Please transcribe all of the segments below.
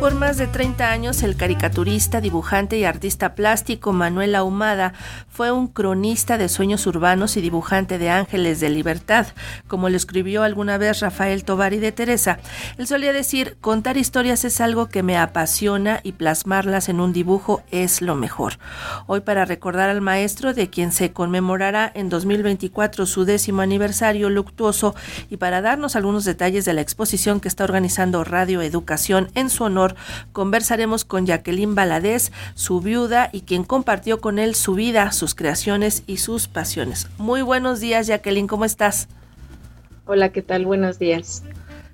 Por más de 30 años, el caricaturista, dibujante y artista plástico Manuel Ahumada fue un cronista de sueños urbanos y dibujante de ángeles de libertad, como lo escribió alguna vez Rafael Tovari de Teresa. Él solía decir, contar historias es algo que me apasiona y plasmarlas en un dibujo es lo mejor. Hoy para recordar al maestro de quien se conmemorará en 2024 su décimo aniversario luctuoso y para darnos algunos detalles de la exposición que está organizando Radio Educación en su honor, conversaremos con Jacqueline Baladés, su viuda y quien compartió con él su vida, sus creaciones y sus pasiones. Muy buenos días, Jacqueline, ¿cómo estás? Hola, ¿qué tal? Buenos días.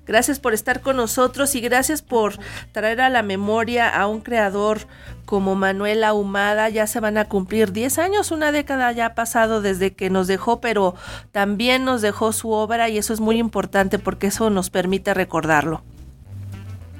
Gracias por estar con nosotros y gracias por traer a la memoria a un creador como Manuel Ahumada. Ya se van a cumplir 10 años, una década ya ha pasado desde que nos dejó, pero también nos dejó su obra y eso es muy importante porque eso nos permite recordarlo.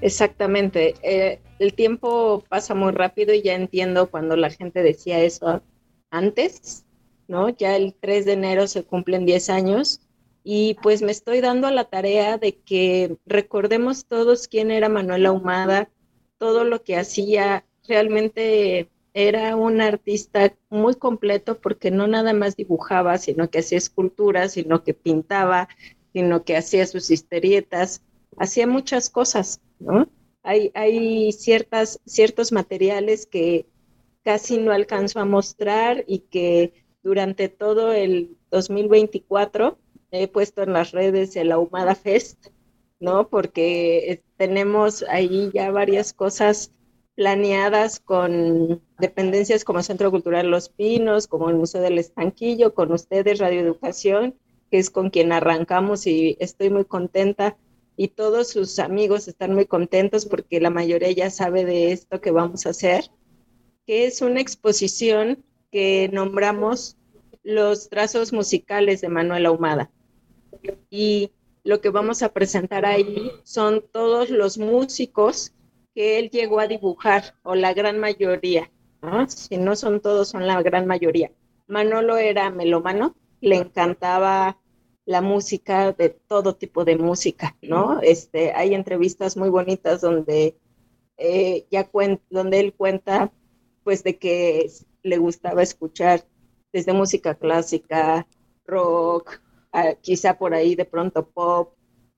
Exactamente. Eh, el tiempo pasa muy rápido y ya entiendo cuando la gente decía eso antes, ¿no? Ya el 3 de enero se cumplen 10 años y pues me estoy dando a la tarea de que recordemos todos quién era Manuel Ahumada, todo lo que hacía. Realmente era un artista muy completo porque no nada más dibujaba, sino que hacía esculturas, sino que pintaba, sino que hacía sus historietas, hacía muchas cosas. Hay, hay ciertas, ciertos materiales que casi no alcanzo a mostrar y que durante todo el 2024 he puesto en las redes el Ahumada Fest, ¿no? Porque eh, tenemos ahí ya varias cosas planeadas con dependencias como Centro Cultural Los Pinos, como el Museo del Estanquillo, con ustedes, Radio Educación, que es con quien arrancamos y estoy muy contenta y todos sus amigos están muy contentos porque la mayoría ya sabe de esto que vamos a hacer, que es una exposición que nombramos los trazos musicales de Manuel Ahumada. Y lo que vamos a presentar ahí son todos los músicos que él llegó a dibujar, o la gran mayoría, si no son todos, son la gran mayoría. Manolo era melómano, le encantaba la música, de todo tipo de música, ¿no? Este, hay entrevistas muy bonitas donde eh, ya donde él cuenta, pues, de que le gustaba escuchar desde música clásica, rock, quizá por ahí de pronto pop,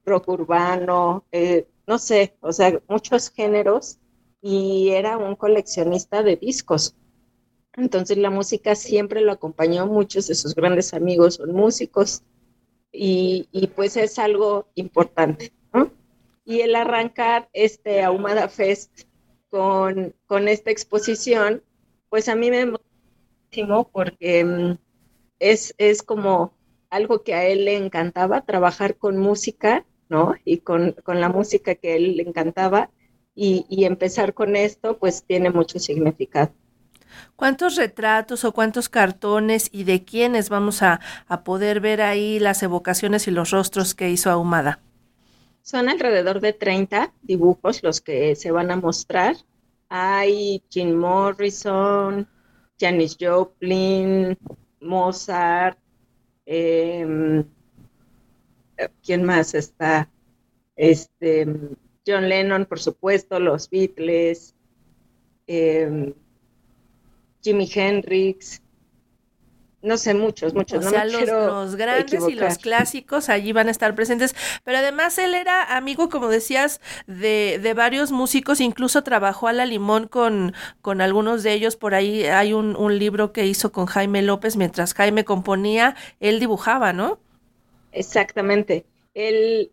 rock urbano, eh, no sé, o sea, muchos géneros y era un coleccionista de discos. Entonces la música siempre lo acompañó, muchos de sus grandes amigos son músicos, y, pues es algo importante. Y el arrancar este Ahumada Fest con, con esta exposición, pues a mí me muchísimo porque mm, es, es como algo que a él le encantaba, trabajar con música, ¿no? Y con, con la música que a él le encantaba. Y, y empezar con esto, pues tiene mucho significado. ¿Cuántos retratos o cuántos cartones y de quiénes vamos a, poder ver ahí las evocaciones y los rostros que hizo Ahumada? Son alrededor de 30 dibujos los que se van a mostrar. Hay Jim Morrison, Janis Joplin, Mozart, em, ¿quién más está? Este, John Lennon, por supuesto, los Beatles, eh, Jimi Hendrix, no sé, muchos, muchos. O sea, los, grandes y los clásicos allí van a estar presentes. Pero además él era amigo, como decías, de, de varios músicos, incluso trabajó a la limón con, con algunos de ellos. Por ahí hay un, un libro que hizo con Jaime López, mientras Jaime componía, él dibujaba, ¿no? Exactamente. Él,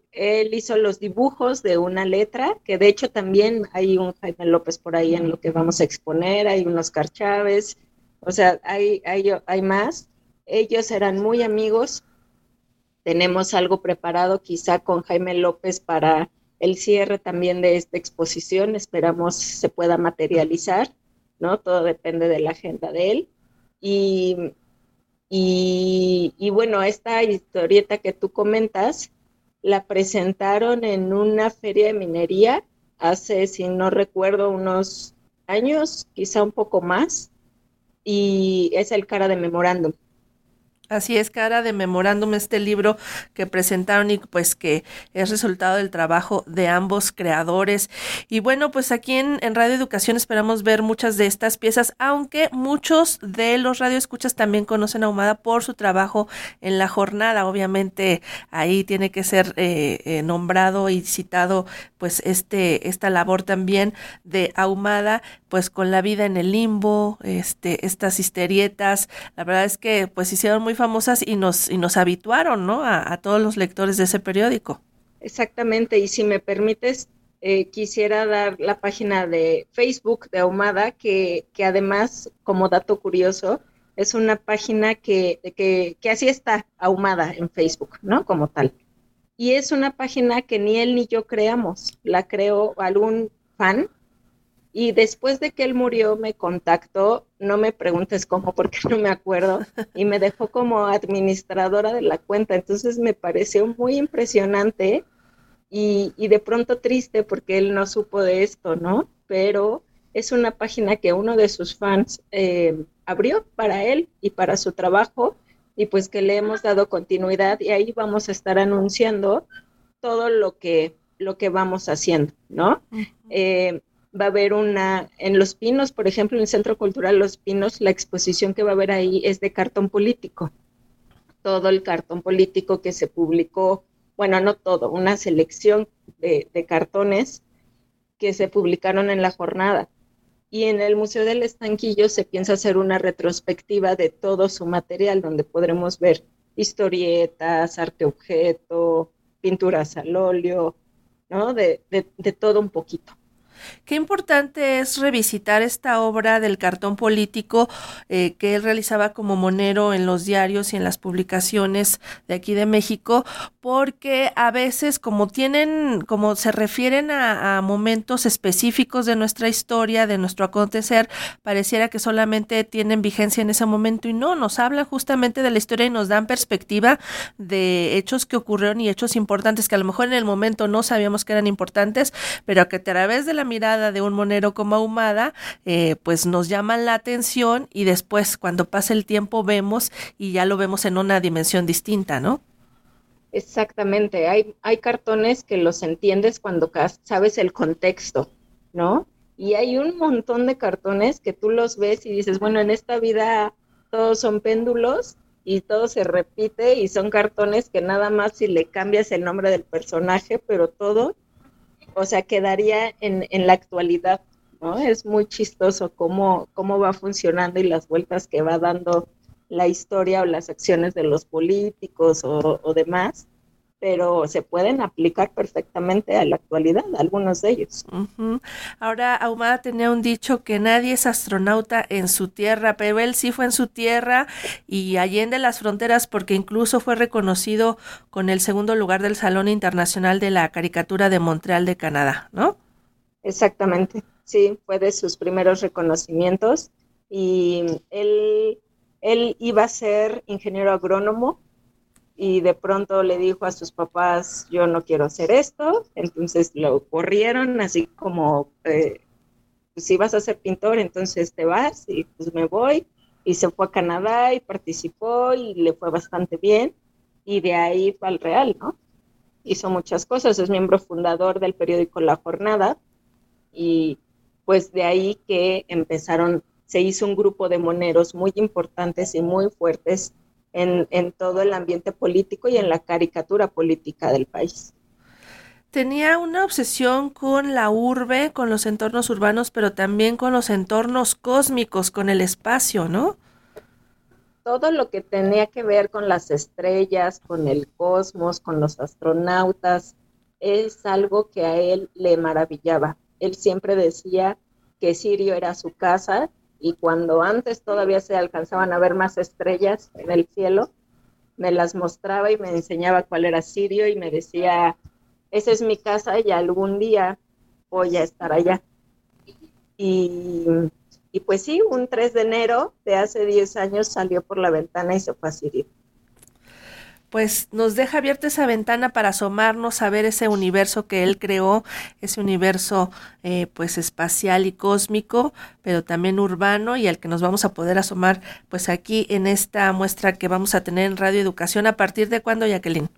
hizo los dibujos de una letra, que de hecho también hay un Jaime López por ahí en lo que vamos a exponer, hay unos Chávez, o sea, hay, hay, hay más. Ellos eran muy amigos. Tenemos algo preparado quizá con Jaime López para el cierre también de esta exposición. Esperamos se pueda materializar, ¿no? Todo depende de la agenda de él. Y, y bueno, esta historieta que tú comentas, la presentaron en una feria de minería hace, si no recuerdo, unos años, quizá un poco más, y es el cara de memorándum. Así es, cara de memorándum este libro que presentaron y pues que es resultado del trabajo de ambos creadores. Y bueno, pues aquí en, Radio Educación esperamos ver muchas de estas piezas, aunque muchos de los radioescuchas también conocen a por su trabajo en la jornada. Obviamente ahí tiene que ser eh, eh, nombrado y citado pues este, esta labor también de Ahumada, pues con la vida en el limbo, este, estas histerietas. La verdad es que pues hicieron muy famosas y nos, y nos habituaron, ¿no? A, todos los lectores de ese periódico. Exactamente, y si me permites, eh, quisiera dar la página de Facebook de Ahumada, que, que además, como dato curioso, es una página que, que, que así está ahumada en Facebook, ¿no? Como tal. Y es una página que ni él ni yo creamos, la creó algún fan y después de que él murió, me contactó, no me preguntes cómo, porque no me acuerdo, y me dejó como administradora de la cuenta. Entonces me pareció muy impresionante y, de pronto triste porque él no supo de esto, ¿no? Pero es una página que uno de sus fans eh, abrió para él y para su trabajo, y pues que le hemos dado continuidad, y ahí vamos a estar anunciando todo lo que, lo que vamos haciendo, ¿no? Va a haber una, en Los Pinos, por ejemplo, en el Centro Cultural Los Pinos, la exposición que va a haber ahí es de cartón político. Todo el cartón político que se publicó, bueno, no todo, una selección de, cartones que se publicaron en la jornada. Y en el Museo del Estanquillo se piensa hacer una retrospectiva de todo su material, donde podremos ver historietas, arte objeto, pinturas al óleo, ¿no? de todo un poquito. Qué importante es revisitar esta obra del cartón político eh, que él realizaba como monero en los diarios y en las publicaciones de aquí de México, porque a veces como tienen, como se refieren a, momentos específicos de nuestra historia, de nuestro acontecer, pareciera que solamente tienen vigencia en ese momento y no, nos hablan justamente de la historia y nos dan perspectiva de hechos que ocurrieron y hechos importantes que a lo mejor en el momento no sabíamos que eran importantes, pero que a través de la mirada de un monero como Ahumada, eh, pues nos llaman la atención y después cuando pasa el tiempo vemos y ya lo vemos en una dimensión distinta, ¿no? Exactamente, hay, hay cartones que los entiendes cuando sabes el contexto, ¿no? Y hay un montón de cartones que tú los ves y dices, bueno, en esta vida todos son péndulos y todo se repite y son cartones que nada más si le cambias el nombre del personaje, pero todo o sea, quedaría en, en la actualidad, ¿no? Es muy chistoso cómo, cómo va funcionando y las vueltas que va dando la historia o las acciones de los políticos o, demás, pero se pueden aplicar perfectamente a la actualidad, algunos de ellos. Ahora, Ahumada tenía un dicho que nadie es astronauta en su tierra, pero él sí fue en su tierra y allende las fronteras porque incluso fue reconocido con el segundo lugar del Salón Internacional de la Caricatura de Montreal de Canadá, ¿no? Exactamente, sí, fue de sus primeros reconocimientos y él él iba a ser ingeniero agrónomo y de pronto le dijo a sus papás, yo no quiero hacer esto, entonces lo corrieron así como, eh, pues si vas a ser pintor, entonces te vas y pues me voy. Y se fue a Canadá y participó y le fue bastante bien. Y de ahí fue al Real, ¿no? Hizo muchas cosas, es miembro fundador del periódico La Jornada y pues de ahí que empezaron se hizo un grupo de moneros muy importantes y muy fuertes en, todo el ambiente político y en la caricatura política del país. Tenía una obsesión con la urbe, con los entornos urbanos, pero también con los entornos cósmicos, con el espacio, ¿no? Todo lo que tenía que ver con las estrellas, con el cosmos, con los astronautas, es algo que a él le maravillaba. Él siempre decía que Sirio era su casa y cuando antes todavía se alcanzaban a ver más estrellas en el cielo, me las mostraba y me enseñaba cuál era Sirio y me decía, esa es mi casa y algún día voy a estar allá. Y, y pues sí, un 3 de enero de hace 10 años salió por la ventana y se fue a Sirio. Pues nos deja abierta esa ventana para asomarnos a ver ese universo que él creó, ese universo eh, pues espacial y cósmico, pero también urbano y al que nos vamos a poder asomar pues aquí en esta muestra que vamos a tener en Radio Educación. ¿A partir de cuándo, Jacqueline?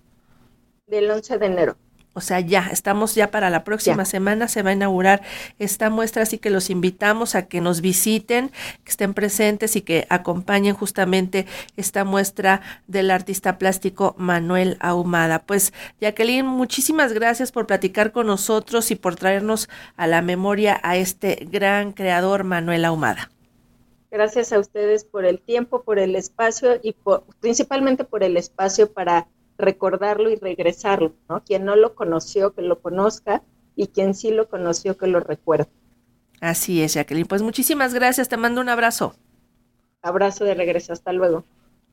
Del 11 de enero. O sea, ya, estamos ya para la próxima semana, se va a inaugurar esta muestra, así que los invitamos a que nos visiten, que estén presentes y que acompañen justamente esta muestra del artista plástico Manuel Ahumada. Pues, Jacqueline, muchísimas gracias por platicar con nosotros y por traernos a la memoria a este gran creador Manuel Ahumada. Gracias a ustedes por el tiempo, por el espacio y principalmente por el espacio para recordarlo y regresarlo, ¿no? Quien no lo conoció, que lo conozca, y quien sí lo conoció, que lo recuerde. Así es, Jacqueline. Pues muchísimas gracias, te mando un abrazo. Abrazo de regreso, hasta luego.